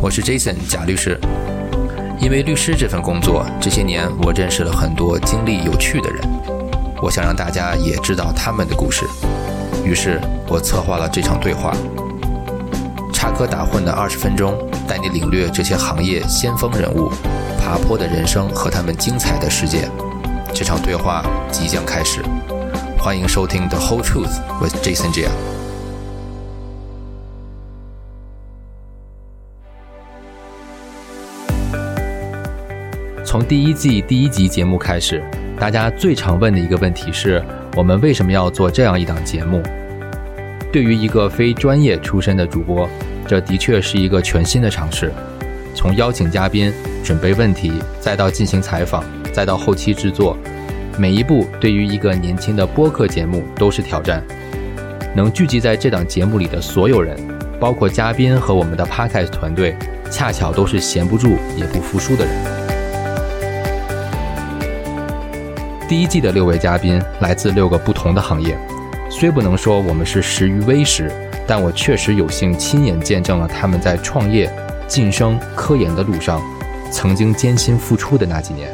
我是 Jason 贾律师。因为律师这份工作，这些年我认识了很多经历有趣的人，我想让大家也知道他们的故事，于是我策划了这场对话。插科打诨的二十分钟，带你领略这些行业先锋人物爬坡的人生和他们精彩的世界。这场对话即将开始，欢迎收听《The Whole Truth with Jason Jia》。从第一季第一集节目开始，大家最常问的一个问题是：我们为什么要做这样一档节目？对于一个非专业出身的主播，这的确是一个全新的尝试。从邀请嘉宾、准备问题，再到进行采访，再到后期制作，每一步对于一个年轻的播客节目都是挑战。能聚集在这档节目里的所有人，包括嘉宾和我们的 Podcast 团队，恰巧都是闲不住也不服输的人。第一季的六位嘉宾来自六个不同的行业，虽不能说我们是识于微时，但我确实有幸亲眼见证了他们在创业、晋升、科研的路上曾经艰辛付出的那几年。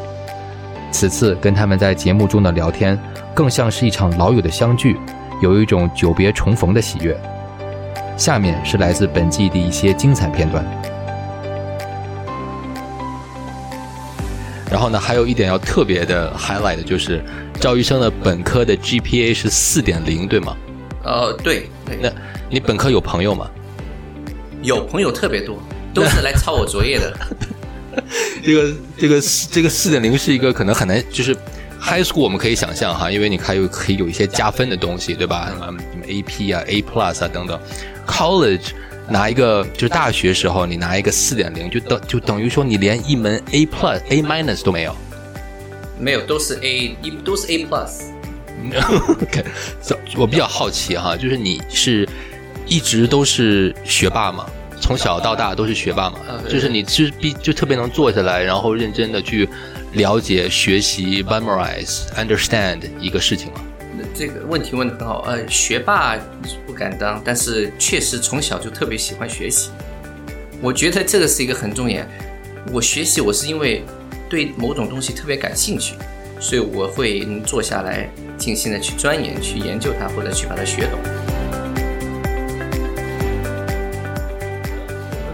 此次跟他们在节目中的聊天，更像是一场老友的相聚，有一种久别重逢的喜悦。下面是来自本季的一些精彩片段。然后呢，还有一点要特别的 highlight 的就是，赵医生的本科的 GPA 是四点零，对吗？呃，对。那你本科有朋友吗？有朋友特别多，都是来抄我作业的。这个这个这个四点零是一个可能很难，就是 high school 我们可以想象哈，因为你还有可以有一些加分的东西，对吧？什么什么 AP 啊、A plus 啊等等，college。拿一个就是大学时候，你拿一个四点零，就等就等于说你连一门 A plus、A minus 都没有，没有，都是 A，一都是 A plus。OK，我比较好奇哈，就是你是一直都是学霸吗？从小到大都是学霸吗？就是你是必就特别能坐下来，然后认真的去了解、学习、memorize、understand 一个事情吗？这个问题问的很好，呃，学霸不敢当，但是确实从小就特别喜欢学习。我觉得这个是一个很重要。我学习，我是因为对某种东西特别感兴趣，所以我会坐下来静心的去钻研、去研究它，或者去把它学懂。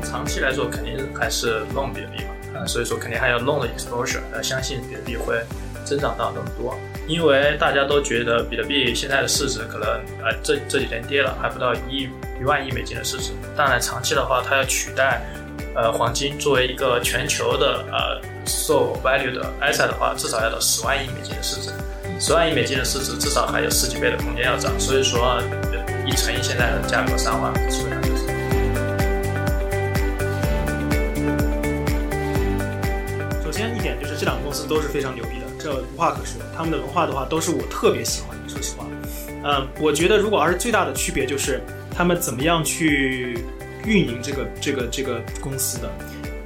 长期来说，肯定还是 long 比例嘛，啊，所以说肯定还要 long 的 exposure，呃，相信比特币会增长到那么多。因为大家都觉得比特币现在的市值可能，呃，这这几天跌了，还不到一一万亿美金的市值。当然，长期的话，它要取代，呃，黄金作为一个全球的呃 so value 的 asset 的话，至少要到十万亿美金的市值。十万亿美金的市值，至少还有十几倍的空间要涨。所以说，一乘以现在的价格三万，基本上就是。首先一点就是这两个公司都是非常牛逼的。这无话可说，他们的文化的话都是我特别喜欢的。说实话，嗯，我觉得如果要是最大的区别就是他们怎么样去运营这个这个这个公司的，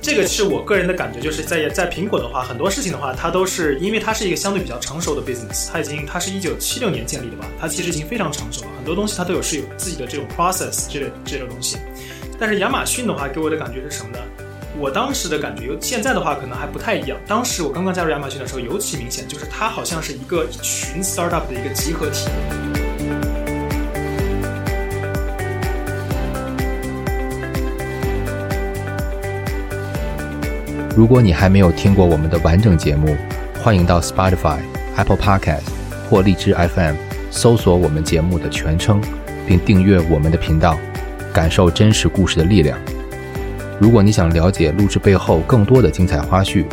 这个是我个人的感觉，就是在在苹果的话，很多事情的话，它都是因为它是一个相对比较成熟的 business，它已经它是一九七六年建立的吧，它其实已经非常成熟了，很多东西它都有是有自己的这种 process 这类这种东西。但是亚马逊的话给我的感觉是什么呢？我当时的感觉，现在的话可能还不太一样。当时我刚刚加入亚马逊的时候，尤其明显，就是它好像是一个一群 startup 的一个集合体。如果你还没有听过我们的完整节目，欢迎到 Spotify、Apple Podcast 或荔枝 FM 搜索我们节目的全称，并订阅我们的频道，感受真实故事的力量。如果你想了解录制背后更多的精彩花絮，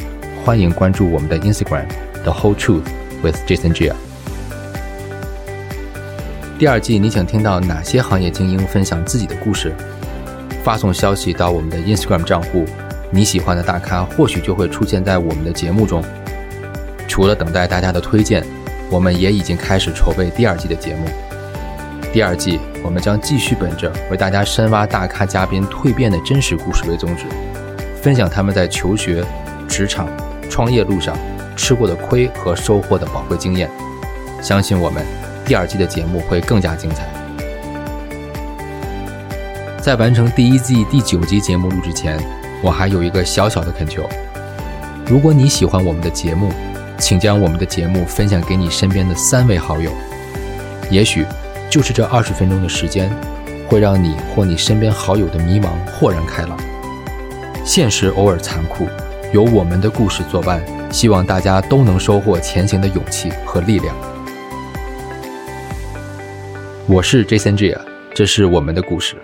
欢迎关注我们的 Instagram The Whole Truth with Jason Jia。第二季你想听到哪些行业精英分享自己的故事？发送消息到我们的 Instagram 账户，你喜欢的大咖或许就会出现在我们的节目中。除了等待大家的推荐，我们也已经开始筹备第二季的节目。第二季，我们将继续本着为大家深挖大咖嘉宾蜕变的真实故事为宗旨，分享他们在求学、职场、创业路上吃过的亏和收获的宝贵经验。相信我们，第二季的节目会更加精彩。在完成第一季第九集节目录制前，我还有一个小小的恳求：如果你喜欢我们的节目，请将我们的节目分享给你身边的三位好友。也许，就是这二十分钟的时间，会让你或你身边好友的迷茫豁然开朗。现实偶尔残酷，有我们的故事作伴，希望大家都能收获前行的勇气和力量。我是 Jason Gia，这是我们的故事。